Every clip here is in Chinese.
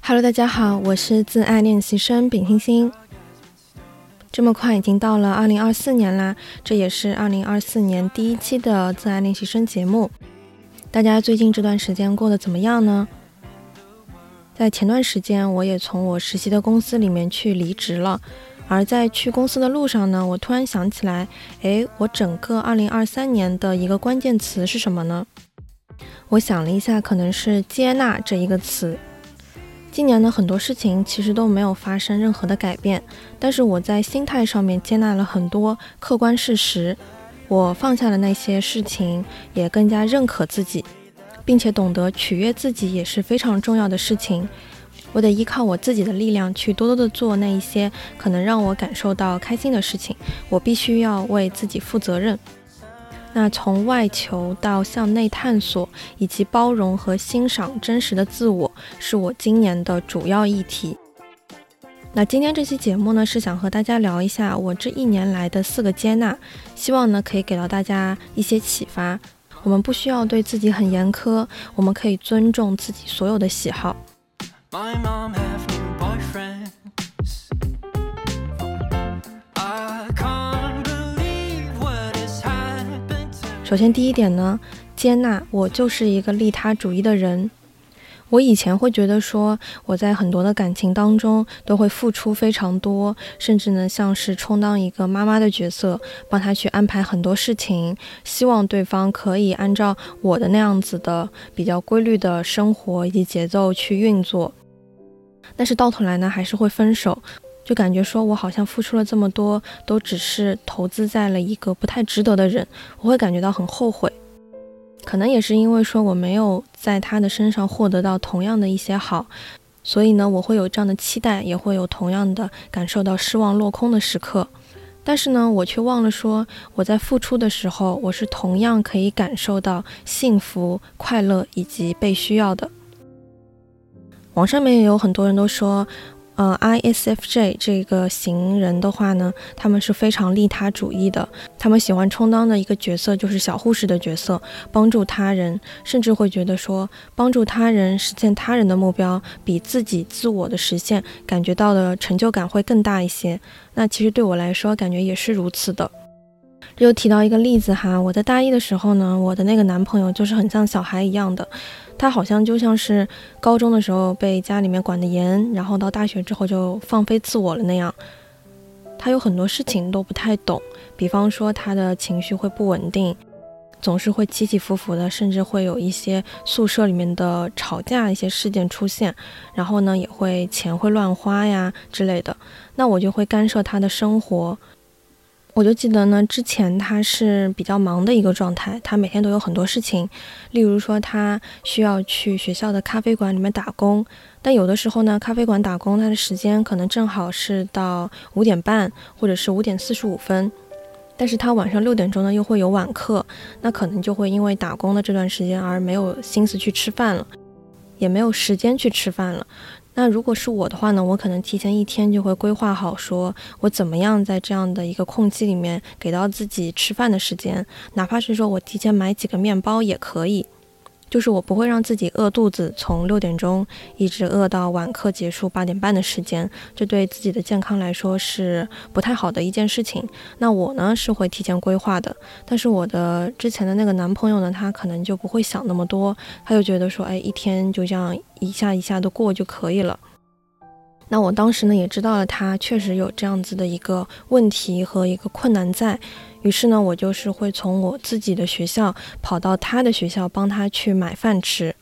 Hello，大家好，我是自爱练习生丙星星。这么快已经到了二零二四年啦，这也是二零二四年第一期的自爱练习生节目。大家最近这段时间过得怎么样呢？在前段时间，我也从我实习的公司里面去离职了。而在去公司的路上呢，我突然想起来，诶，我整个二零二三年的一个关键词是什么呢？我想了一下，可能是接纳这一个词。今年的很多事情其实都没有发生任何的改变，但是我在心态上面接纳了很多客观事实，我放下了那些事情，也更加认可自己，并且懂得取悦自己也是非常重要的事情。我得依靠我自己的力量去多多的做那一些可能让我感受到开心的事情，我必须要为自己负责任。那从外求到向内探索，以及包容和欣赏真实的自我，是我今年的主要议题。那今天这期节目呢，是想和大家聊一下我这一年来的四个接纳，希望呢可以给到大家一些启发。我们不需要对自己很严苛，我们可以尊重自己所有的喜好。首先，第一点呢，接纳我就是一个利他主义的人。我以前会觉得说，我在很多的感情当中都会付出非常多，甚至呢像是充当一个妈妈的角色，帮他去安排很多事情，希望对方可以按照我的那样子的比较规律的生活以及节奏去运作。但是到头来呢，还是会分手。就感觉说，我好像付出了这么多，都只是投资在了一个不太值得的人，我会感觉到很后悔。可能也是因为说我没有在他的身上获得到同样的一些好，所以呢，我会有这样的期待，也会有同样的感受到失望落空的时刻。但是呢，我却忘了说，我在付出的时候，我是同样可以感受到幸福、快乐以及被需要的。网上面也有很多人都说。呃，ISFJ 这个型人的话呢，他们是非常利他主义的。他们喜欢充当的一个角色就是小护士的角色，帮助他人，甚至会觉得说帮助他人实现他人的目标，比自己自我的实现感觉到的成就感会更大一些。那其实对我来说，感觉也是如此的。又提到一个例子哈，我在大一的时候呢，我的那个男朋友就是很像小孩一样的。他好像就像是高中的时候被家里面管得严，然后到大学之后就放飞自我了那样。他有很多事情都不太懂，比方说他的情绪会不稳定，总是会起起伏伏的，甚至会有一些宿舍里面的吵架一些事件出现，然后呢也会钱会乱花呀之类的。那我就会干涉他的生活。我就记得呢，之前他是比较忙的一个状态，他每天都有很多事情，例如说他需要去学校的咖啡馆里面打工，但有的时候呢，咖啡馆打工他的时间可能正好是到五点半或者是五点四十五分，但是他晚上六点钟呢又会有晚课，那可能就会因为打工的这段时间而没有心思去吃饭了，也没有时间去吃饭了。那如果是我的话呢，我可能提前一天就会规划好，说我怎么样在这样的一个空隙里面给到自己吃饭的时间，哪怕是说我提前买几个面包也可以。就是我不会让自己饿肚子，从六点钟一直饿到晚课结束八点半的时间，这对自己的健康来说是不太好的一件事情。那我呢是会提前规划的，但是我的之前的那个男朋友呢，他可能就不会想那么多，他就觉得说，哎，一天就这样一下一下的过就可以了。那我当时呢也知道了，他确实有这样子的一个问题和一个困难在。于是呢，我就是会从我自己的学校跑到他的学校帮他去买饭吃，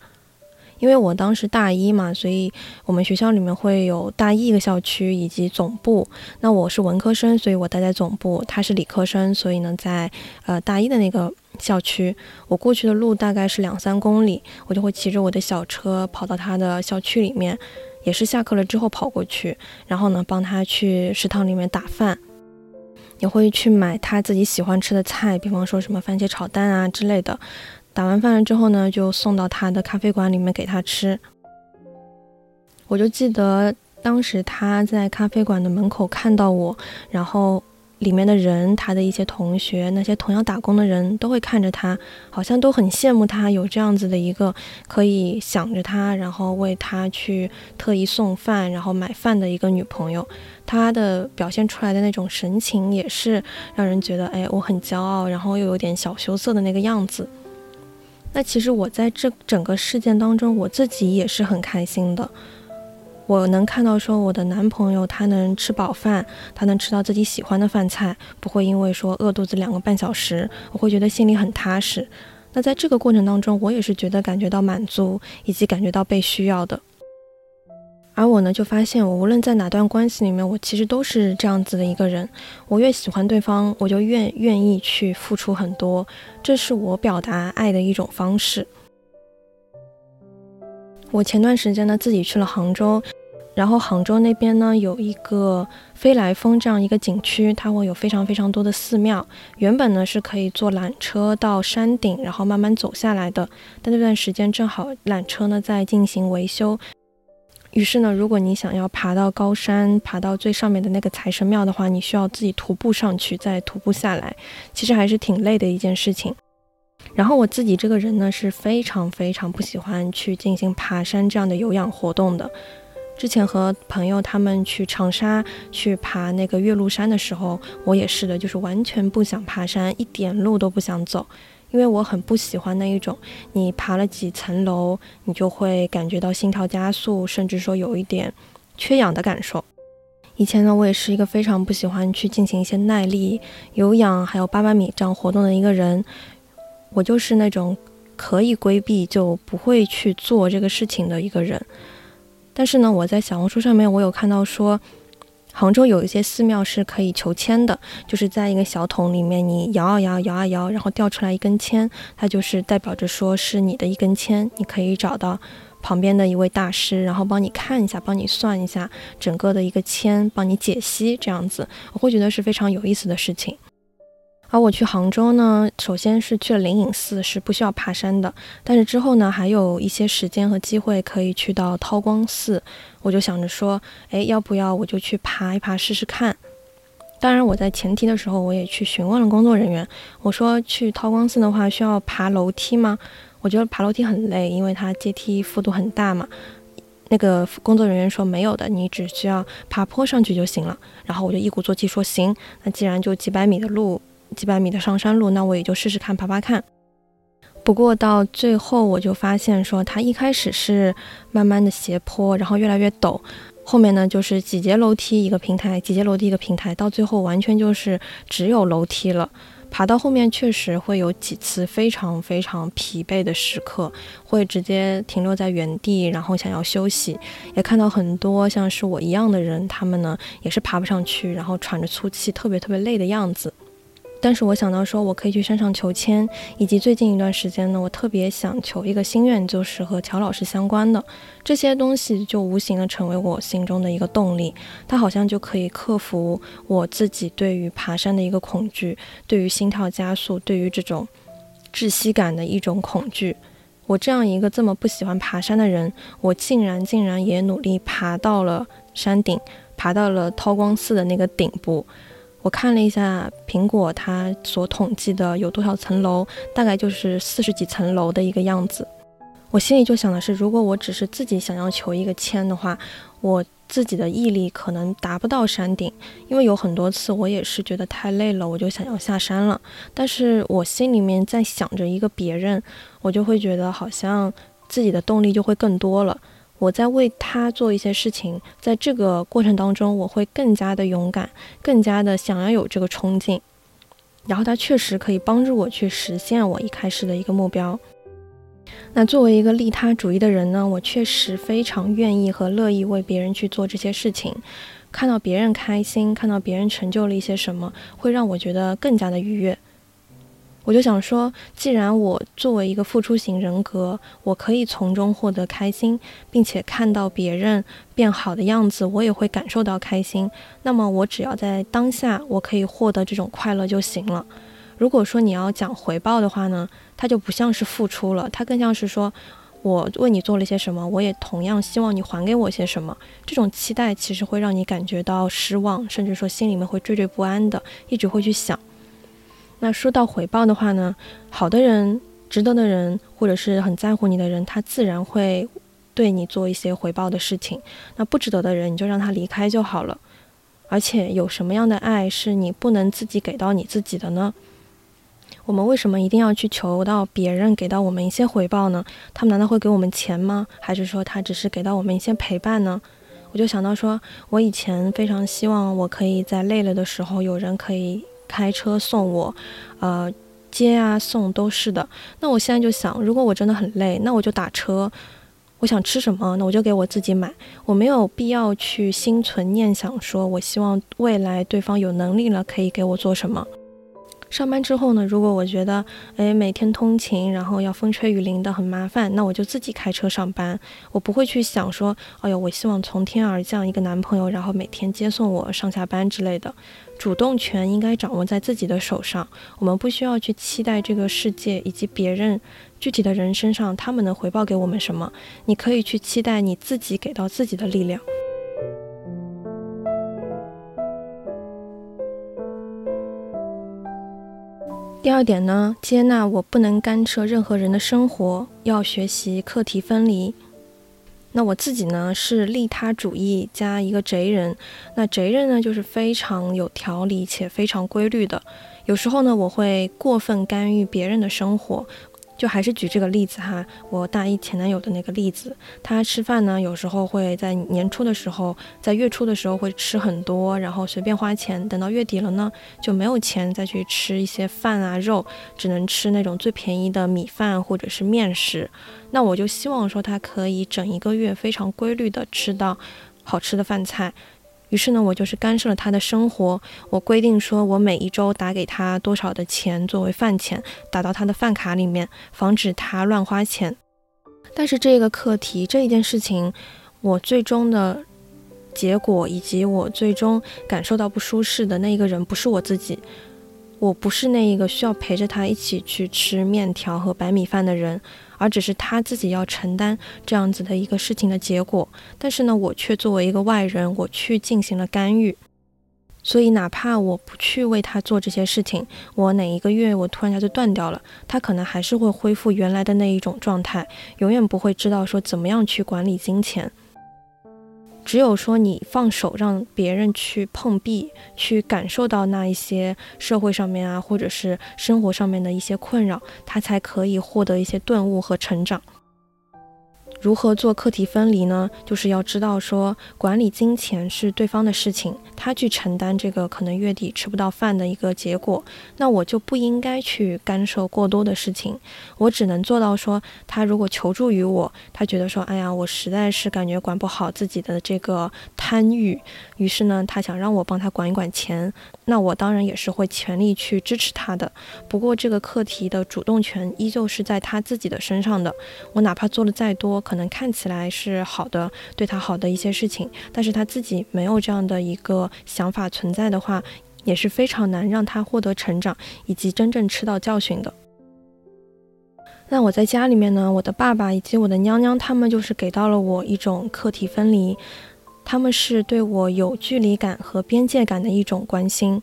因为我当时大一嘛，所以我们学校里面会有大一一个校区以及总部。那我是文科生，所以我待在总部；他是理科生，所以呢在呃大一的那个校区。我过去的路大概是两三公里，我就会骑着我的小车跑到他的校区里面，也是下课了之后跑过去，然后呢帮他去食堂里面打饭。也会去买他自己喜欢吃的菜，比方说什么番茄炒蛋啊之类的。打完饭了之后呢，就送到他的咖啡馆里面给他吃。我就记得当时他在咖啡馆的门口看到我，然后里面的人，他的一些同学，那些同样打工的人都会看着他，好像都很羡慕他有这样子的一个可以想着他，然后为他去特意送饭，然后买饭的一个女朋友。他的表现出来的那种神情，也是让人觉得，哎，我很骄傲，然后又有点小羞涩的那个样子。那其实我在这整个事件当中，我自己也是很开心的。我能看到说我的男朋友他能吃饱饭，他能吃到自己喜欢的饭菜，不会因为说饿肚子两个半小时，我会觉得心里很踏实。那在这个过程当中，我也是觉得感觉到满足，以及感觉到被需要的。而我呢，就发现我无论在哪段关系里面，我其实都是这样子的一个人。我越喜欢对方，我就越愿意去付出很多，这是我表达爱的一种方式。我前段时间呢，自己去了杭州，然后杭州那边呢有一个飞来峰这样一个景区，它会有非常非常多的寺庙。原本呢是可以坐缆车到山顶，然后慢慢走下来的，但那段时间正好缆车呢在进行维修，于是呢，如果你想要爬到高山，爬到最上面的那个财神庙的话，你需要自己徒步上去，再徒步下来，其实还是挺累的一件事情。然后我自己这个人呢是非常非常不喜欢去进行爬山这样的有氧活动的。之前和朋友他们去长沙去爬那个岳麓山的时候，我也是的，就是完全不想爬山，一点路都不想走，因为我很不喜欢那一种，你爬了几层楼，你就会感觉到心跳加速，甚至说有一点缺氧的感受。以前呢，我也是一个非常不喜欢去进行一些耐力、有氧还有八百米这样活动的一个人。我就是那种可以规避就不会去做这个事情的一个人，但是呢，我在小红书上面我有看到说，杭州有一些寺庙是可以求签的，就是在一个小桶里面，你摇啊摇，摇啊摇，然后掉出来一根签，它就是代表着说是你的一根签，你可以找到旁边的一位大师，然后帮你看一下，帮你算一下整个的一个签，帮你解析这样子，我会觉得是非常有意思的事情。而我去杭州呢，首先是去了灵隐寺，是不需要爬山的。但是之后呢，还有一些时间和机会可以去到韬光寺，我就想着说，哎，要不要我就去爬一爬试试看？当然，我在前提的时候，我也去询问了工作人员，我说去韬光寺的话需要爬楼梯吗？我觉得爬楼梯很累，因为它阶梯幅度很大嘛。那个工作人员说没有的，你只需要爬坡上去就行了。然后我就一鼓作气说行，那既然就几百米的路。几百米的上山路，那我也就试试看爬爬看。不过到最后，我就发现说，它一开始是慢慢的斜坡，然后越来越陡，后面呢就是几节楼梯一个平台，几节楼梯一个平台，到最后完全就是只有楼梯了。爬到后面确实会有几次非常非常疲惫的时刻，会直接停留在原地，然后想要休息。也看到很多像是我一样的人，他们呢也是爬不上去，然后喘着粗气，特别特别累的样子。但是我想到说，我可以去山上求签，以及最近一段时间呢，我特别想求一个心愿，就是和乔老师相关的这些东西，就无形的成为我心中的一个动力。它好像就可以克服我自己对于爬山的一个恐惧，对于心跳加速，对于这种窒息感的一种恐惧。我这样一个这么不喜欢爬山的人，我竟然竟然也努力爬到了山顶，爬到了韬光寺的那个顶部。我看了一下苹果，它所统计的有多少层楼，大概就是四十几层楼的一个样子。我心里就想的是，如果我只是自己想要求一个签的话，我自己的毅力可能达不到山顶，因为有很多次我也是觉得太累了，我就想要下山了。但是我心里面在想着一个别人，我就会觉得好像自己的动力就会更多了。我在为他做一些事情，在这个过程当中，我会更加的勇敢，更加的想要有这个冲劲，然后他确实可以帮助我去实现我一开始的一个目标。那作为一个利他主义的人呢，我确实非常愿意和乐意为别人去做这些事情，看到别人开心，看到别人成就了一些什么，会让我觉得更加的愉悦。我就想说，既然我作为一个付出型人格，我可以从中获得开心，并且看到别人变好的样子，我也会感受到开心。那么我只要在当下，我可以获得这种快乐就行了。如果说你要讲回报的话呢，它就不像是付出了，它更像是说，我为你做了些什么，我也同样希望你还给我些什么。这种期待其实会让你感觉到失望，甚至说心里面会惴惴不安的，一直会去想。那说到回报的话呢，好的人、值得的人，或者是很在乎你的人，他自然会对你做一些回报的事情。那不值得的人，你就让他离开就好了。而且有什么样的爱是你不能自己给到你自己的呢？我们为什么一定要去求到别人给到我们一些回报呢？他们难道会给我们钱吗？还是说他只是给到我们一些陪伴呢？我就想到说，我以前非常希望我可以在累了的时候有人可以开车送我，呃，接啊送都是的。那我现在就想，如果我真的很累，那我就打车。我想吃什么，那我就给我自己买。我没有必要去心存念想，说我希望未来对方有能力了可以给我做什么。上班之后呢，如果我觉得，诶每天通勤，然后要风吹雨淋的很麻烦，那我就自己开车上班。我不会去想说，哎呦，我希望从天而降一个男朋友，然后每天接送我上下班之类的。主动权应该掌握在自己的手上，我们不需要去期待这个世界以及别人具体的人身上他们能回报给我们什么。你可以去期待你自己给到自己的力量。第二点呢，接纳我不能干涉任何人的生活，要学习课题分离。那我自己呢是利他主义加一个贼人，那贼人呢就是非常有条理且非常规律的，有时候呢我会过分干预别人的生活。就还是举这个例子哈，我大一前男友的那个例子，他吃饭呢，有时候会在年初的时候，在月初的时候会吃很多，然后随便花钱，等到月底了呢，就没有钱再去吃一些饭啊肉，只能吃那种最便宜的米饭或者是面食。那我就希望说他可以整一个月非常规律的吃到好吃的饭菜。于是呢，我就是干涉了他的生活。我规定说，我每一周打给他多少的钱作为饭钱，打到他的饭卡里面，防止他乱花钱。但是这个课题这一件事情，我最终的结果以及我最终感受到不舒适的那一个人，不是我自己。我不是那一个需要陪着他一起去吃面条和白米饭的人。而只是他自己要承担这样子的一个事情的结果，但是呢，我却作为一个外人，我去进行了干预。所以，哪怕我不去为他做这些事情，我哪一个月我突然间就断掉了，他可能还是会恢复原来的那一种状态，永远不会知道说怎么样去管理金钱。只有说你放手让别人去碰壁，去感受到那一些社会上面啊，或者是生活上面的一些困扰，他才可以获得一些顿悟和成长。如何做课题分离呢？就是要知道说，管理金钱是对方的事情，他去承担这个可能月底吃不到饭的一个结果，那我就不应该去干涉过多的事情。我只能做到说，他如果求助于我，他觉得说，哎呀，我实在是感觉管不好自己的这个贪欲，于是呢，他想让我帮他管一管钱，那我当然也是会全力去支持他的。不过这个课题的主动权依旧是在他自己的身上的，我哪怕做的再多。可能看起来是好的，对他好的一些事情，但是他自己没有这样的一个想法存在的话，也是非常难让他获得成长以及真正吃到教训的。那我在家里面呢，我的爸爸以及我的娘娘，他们就是给到了我一种课题分离，他们是对我有距离感和边界感的一种关心。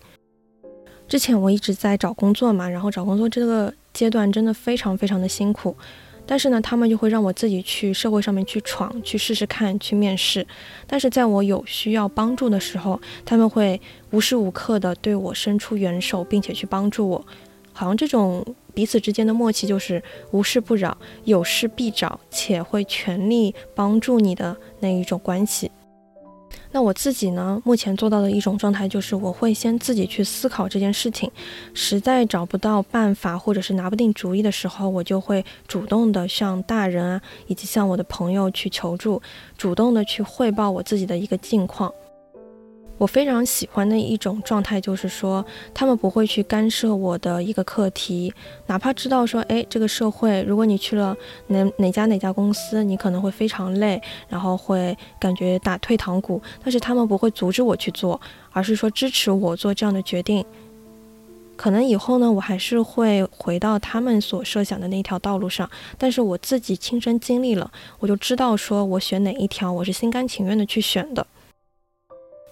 之前我一直在找工作嘛，然后找工作这个阶段真的非常非常的辛苦。但是呢，他们就会让我自己去社会上面去闯，去试试看，去面试。但是在我有需要帮助的时候，他们会无时无刻的对我伸出援手，并且去帮助我。好像这种彼此之间的默契就是无事不扰，有事必找，且会全力帮助你的那一种关系。那我自己呢？目前做到的一种状态就是，我会先自己去思考这件事情，实在找不到办法或者是拿不定主意的时候，我就会主动的向大人啊，以及向我的朋友去求助，主动的去汇报我自己的一个近况。我非常喜欢的一种状态，就是说，他们不会去干涉我的一个课题，哪怕知道说，哎，这个社会，如果你去了哪哪家哪家公司，你可能会非常累，然后会感觉打退堂鼓，但是他们不会阻止我去做，而是说支持我做这样的决定。可能以后呢，我还是会回到他们所设想的那条道路上，但是我自己亲身经历了，我就知道说我选哪一条，我是心甘情愿的去选的。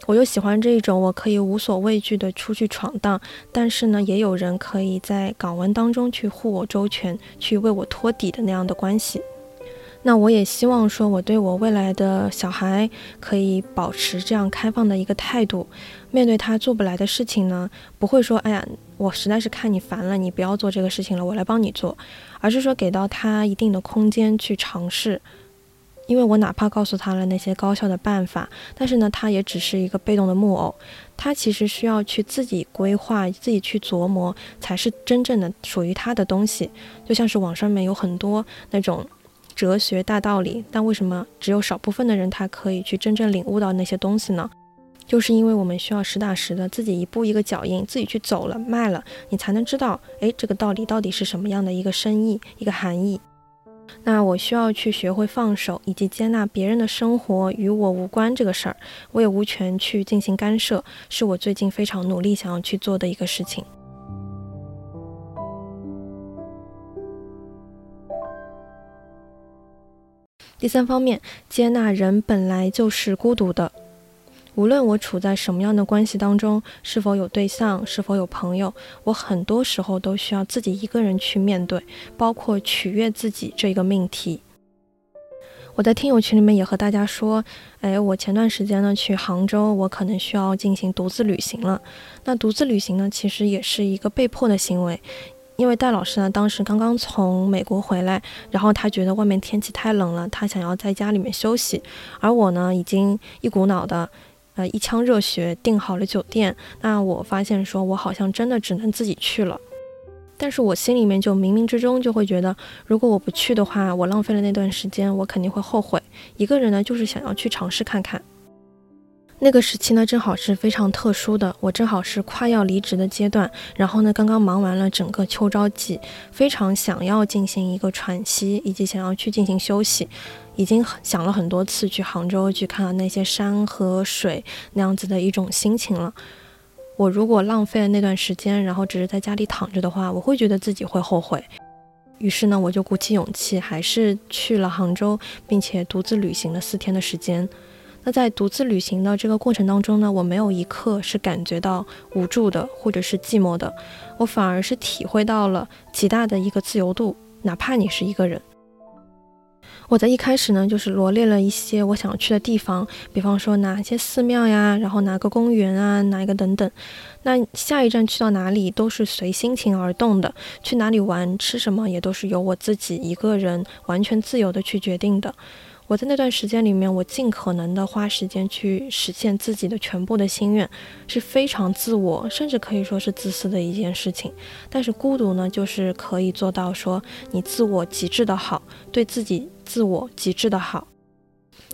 我又喜欢这一种，我可以无所畏惧的出去闯荡，但是呢，也有人可以在港湾当中去护我周全，去为我托底的那样的关系。那我也希望说，我对我未来的小孩可以保持这样开放的一个态度，面对他做不来的事情呢，不会说，哎呀，我实在是看你烦了，你不要做这个事情了，我来帮你做，而是说给到他一定的空间去尝试。因为我哪怕告诉他了那些高效的办法，但是呢，他也只是一个被动的木偶，他其实需要去自己规划、自己去琢磨，才是真正的属于他的东西。就像是网上面有很多那种哲学大道理，但为什么只有少部分的人他可以去真正领悟到那些东西呢？就是因为我们需要实打实的自己一步一个脚印，自己去走了、迈了，你才能知道，哎，这个道理到底是什么样的一个深意、一个含义。那我需要去学会放手，以及接纳别人的生活与我无关这个事儿，我也无权去进行干涉，是我最近非常努力想要去做的一个事情。第三方面，接纳人本来就是孤独的。无论我处在什么样的关系当中，是否有对象，是否有朋友，我很多时候都需要自己一个人去面对，包括取悦自己这个命题。我在听友群里面也和大家说，哎，我前段时间呢去杭州，我可能需要进行独自旅行了。那独自旅行呢，其实也是一个被迫的行为，因为戴老师呢当时刚刚从美国回来，然后他觉得外面天气太冷了，他想要在家里面休息，而我呢已经一股脑的。呃，一腔热血订好了酒店，那我发现说，我好像真的只能自己去了。但是我心里面就冥冥之中就会觉得，如果我不去的话，我浪费了那段时间，我肯定会后悔。一个人呢，就是想要去尝试看看。那个时期呢，正好是非常特殊的，我正好是快要离职的阶段，然后呢，刚刚忙完了整个秋招季，非常想要进行一个喘息，以及想要去进行休息。已经想了很多次去杭州去看到那些山和水那样子的一种心情了。我如果浪费了那段时间，然后只是在家里躺着的话，我会觉得自己会后悔。于是呢，我就鼓起勇气，还是去了杭州，并且独自旅行了四天的时间。那在独自旅行的这个过程当中呢，我没有一刻是感觉到无助的，或者是寂寞的，我反而是体会到了极大的一个自由度，哪怕你是一个人。我在一开始呢，就是罗列了一些我想去的地方，比方说哪些寺庙呀，然后哪个公园啊，哪一个等等。那下一站去到哪里都是随心情而动的，去哪里玩、吃什么也都是由我自己一个人完全自由的去决定的。我在那段时间里面，我尽可能的花时间去实现自己的全部的心愿，是非常自我，甚至可以说是自私的一件事情。但是孤独呢，就是可以做到说你自我极致的好，对自己自我极致的好。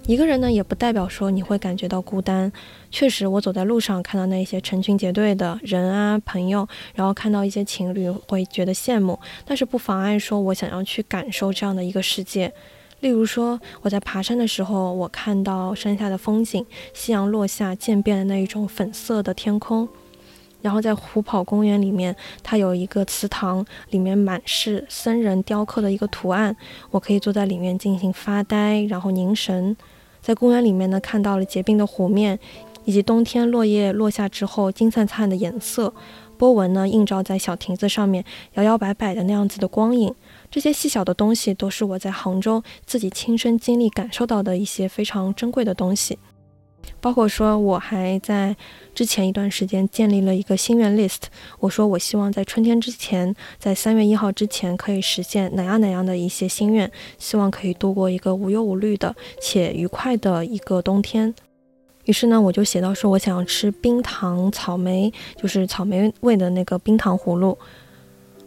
一个人呢，也不代表说你会感觉到孤单。确实，我走在路上看到那些成群结队的人啊，朋友，然后看到一些情侣，会觉得羡慕，但是不妨碍说我想要去感受这样的一个世界。例如说，我在爬山的时候，我看到山下的风景，夕阳落下渐变的那一种粉色的天空。然后在虎跑公园里面，它有一个祠堂，里面满是僧人雕刻的一个图案，我可以坐在里面进行发呆，然后凝神。在公园里面呢，看到了结冰的湖面，以及冬天落叶落下之后金灿灿的颜色，波纹呢映照在小亭子上面，摇摇摆摆的那样子的光影。这些细小的东西都是我在杭州自己亲身经历感受到的一些非常珍贵的东西，包括说我还在之前一段时间建立了一个心愿 list，我说我希望在春天之前，在三月一号之前可以实现哪样哪样的一些心愿，希望可以度过一个无忧无虑的且愉快的一个冬天。于是呢，我就写到说我想要吃冰糖草莓，就是草莓味的那个冰糖葫芦。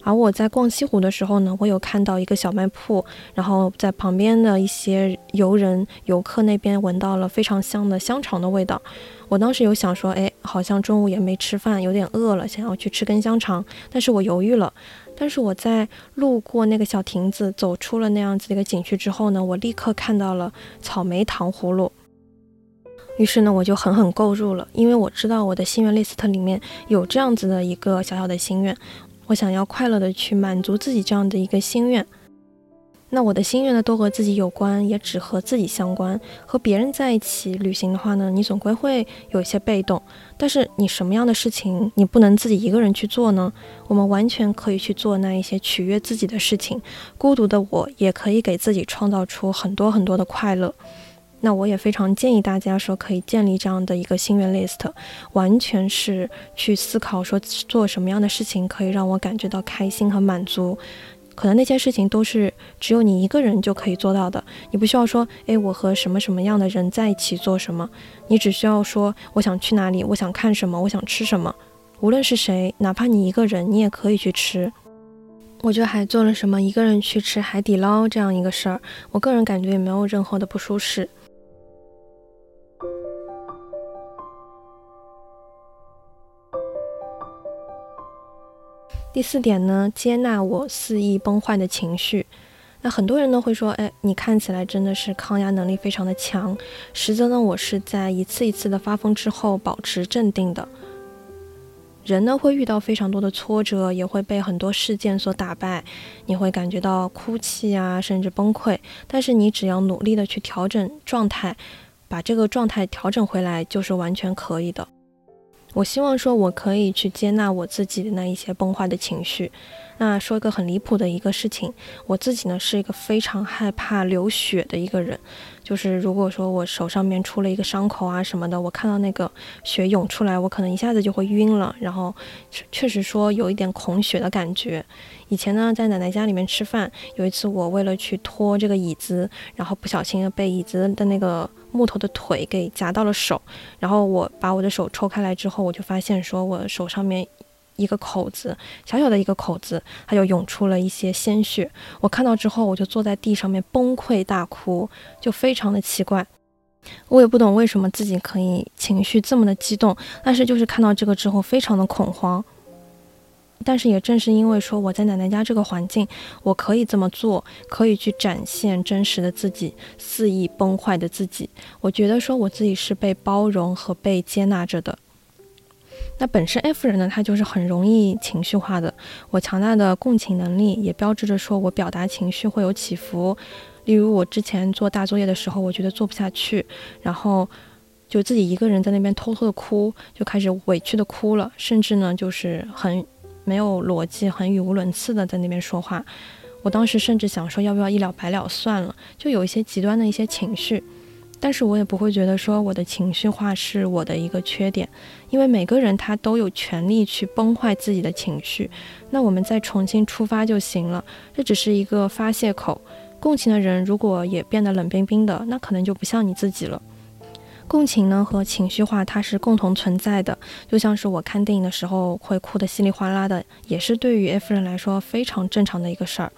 而我在逛西湖的时候呢，我有看到一个小卖铺，然后在旁边的一些游人、游客那边闻到了非常香的香肠的味道。我当时有想说，哎，好像中午也没吃饭，有点饿了，想要去吃根香肠。但是我犹豫了。但是我在路过那个小亭子，走出了那样子的一个景区之后呢，我立刻看到了草莓糖葫芦。于是呢，我就狠狠购入了，因为我知道我的心愿 list 里面有这样子的一个小小的心愿，我想要快乐的去满足自己这样的一个心愿。那我的心愿呢，都和自己有关，也只和自己相关。和别人在一起旅行的话呢，你总归会有一些被动。但是你什么样的事情，你不能自己一个人去做呢？我们完全可以去做那一些取悦自己的事情。孤独的我也可以给自己创造出很多很多的快乐。那我也非常建议大家说，可以建立这样的一个心愿 list，完全是去思考说做什么样的事情可以让我感觉到开心和满足。可能那些事情都是只有你一个人就可以做到的，你不需要说，诶，我和什么什么样的人在一起做什么，你只需要说，我想去哪里，我想看什么，我想吃什么，无论是谁，哪怕你一个人，你也可以去吃。我觉得还做了什么一个人去吃海底捞这样一个事儿，我个人感觉也没有任何的不舒适。第四点呢，接纳我肆意崩坏的情绪。那很多人呢会说，哎，你看起来真的是抗压能力非常的强，实则呢，我是在一次一次的发疯之后保持镇定的。人呢会遇到非常多的挫折，也会被很多事件所打败，你会感觉到哭泣啊，甚至崩溃。但是你只要努力的去调整状态，把这个状态调整回来，就是完全可以的。我希望说，我可以去接纳我自己的那一些崩坏的情绪。那说一个很离谱的一个事情，我自己呢是一个非常害怕流血的一个人。就是如果说我手上面出了一个伤口啊什么的，我看到那个血涌出来，我可能一下子就会晕了，然后确实说有一点恐血的感觉。以前呢，在奶奶家里面吃饭，有一次我为了去拖这个椅子，然后不小心被椅子的那个木头的腿给夹到了手，然后我把我的手抽开来之后，我就发现说我手上面。一个口子，小小的一个口子，它就涌出了一些鲜血。我看到之后，我就坐在地上面崩溃大哭，就非常的奇怪。我也不懂为什么自己可以情绪这么的激动，但是就是看到这个之后，非常的恐慌。但是也正是因为说我在奶奶家这个环境，我可以这么做，可以去展现真实的自己，肆意崩坏的自己。我觉得说我自己是被包容和被接纳着的。那本身 F 人呢，他就是很容易情绪化的。我强大的共情能力也标志着说我表达情绪会有起伏。例如我之前做大作业的时候，我觉得做不下去，然后就自己一个人在那边偷偷的哭，就开始委屈的哭了，甚至呢就是很没有逻辑、很语无伦次的在那边说话。我当时甚至想说要不要一了百了算了，就有一些极端的一些情绪。但是我也不会觉得说我的情绪化是我的一个缺点，因为每个人他都有权利去崩坏自己的情绪，那我们再重新出发就行了。这只是一个发泄口。共情的人如果也变得冷冰冰的，那可能就不像你自己了。共情呢和情绪化它是共同存在的，就像是我看电影的时候会哭得稀里哗啦的，也是对于 F 人来说非常正常的一个事儿。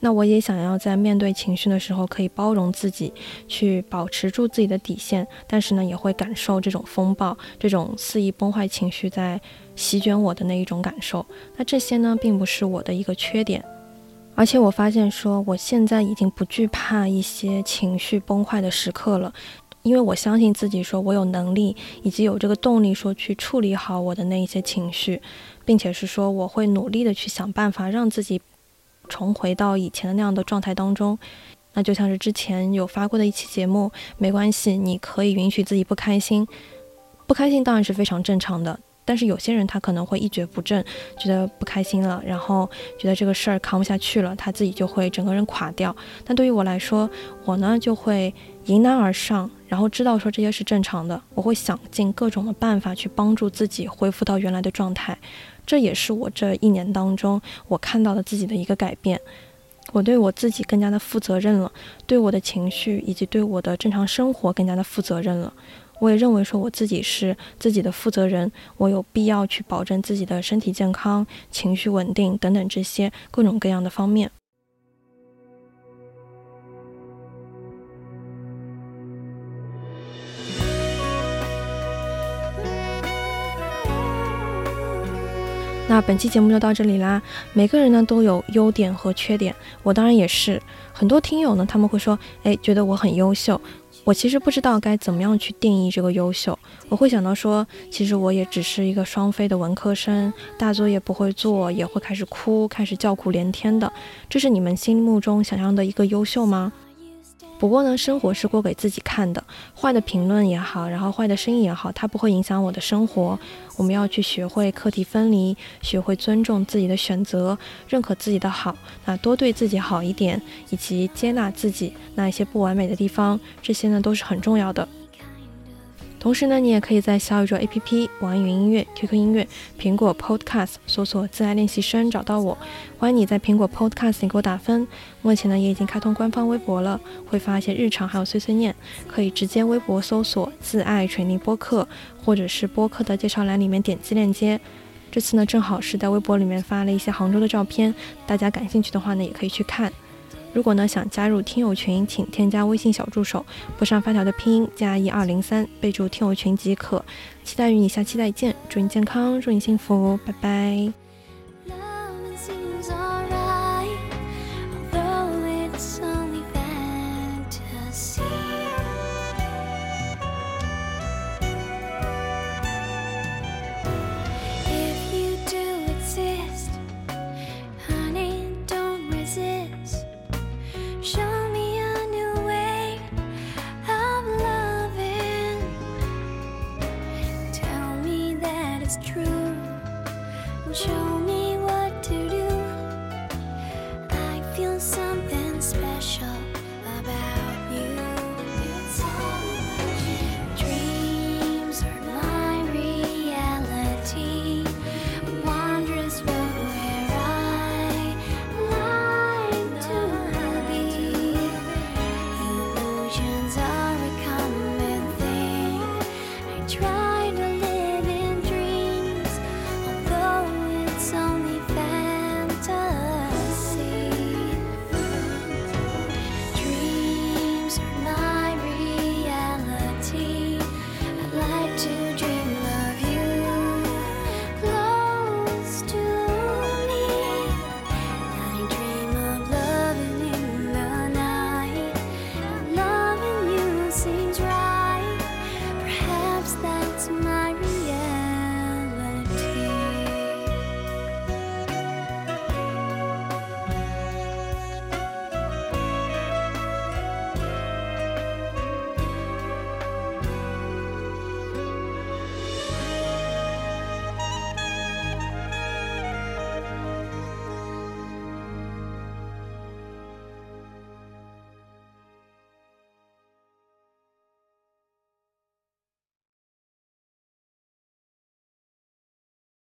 那我也想要在面对情绪的时候，可以包容自己，去保持住自己的底线，但是呢，也会感受这种风暴、这种肆意崩坏情绪在席卷我的那一种感受。那这些呢，并不是我的一个缺点，而且我发现说，我现在已经不惧怕一些情绪崩坏的时刻了，因为我相信自己，说我有能力以及有这个动力，说去处理好我的那一些情绪，并且是说我会努力的去想办法让自己。重回到以前的那样的状态当中，那就像是之前有发过的一期节目，没关系，你可以允许自己不开心，不开心当然是非常正常的。但是有些人他可能会一蹶不振，觉得不开心了，然后觉得这个事儿扛不下去了，他自己就会整个人垮掉。但对于我来说，我呢就会迎难而上，然后知道说这些是正常的，我会想尽各种的办法去帮助自己恢复到原来的状态。这也是我这一年当中我看到的自己的一个改变，我对我自己更加的负责任了，对我的情绪以及对我的正常生活更加的负责任了。我也认为说我自己是自己的负责人，我有必要去保证自己的身体健康、情绪稳定等等这些各种各样的方面。那本期节目就到这里啦。每个人呢都有优点和缺点，我当然也是。很多听友呢他们会说，哎，觉得我很优秀，我其实不知道该怎么样去定义这个优秀。我会想到说，其实我也只是一个双非的文科生，大作业不会做，也会开始哭，开始叫苦连天的。这是你们心目中想象的一个优秀吗？不过呢，生活是过给自己看的，坏的评论也好，然后坏的声音也好，它不会影响我的生活。我们要去学会课题分离，学会尊重自己的选择，认可自己的好，那多对自己好一点，以及接纳自己那一些不完美的地方，这些呢都是很重要的。同时呢，你也可以在小宇宙 APP、网易云音乐、QQ 音乐、苹果 Podcast 搜索“自爱练习生”找到我。欢迎你在苹果 Podcast 给我打分。目前呢，也已经开通官方微博了，会发一些日常还有碎碎念，可以直接微博搜索“自爱锤泥播客”，或者是播客的介绍栏里面点击链接。这次呢，正好是在微博里面发了一些杭州的照片，大家感兴趣的话呢，也可以去看。如果呢想加入听友群，请添加微信小助手，不上发条的拼音加一二零三，备注听友群即可。期待与你下期再见，祝你健康，祝你幸福，拜拜。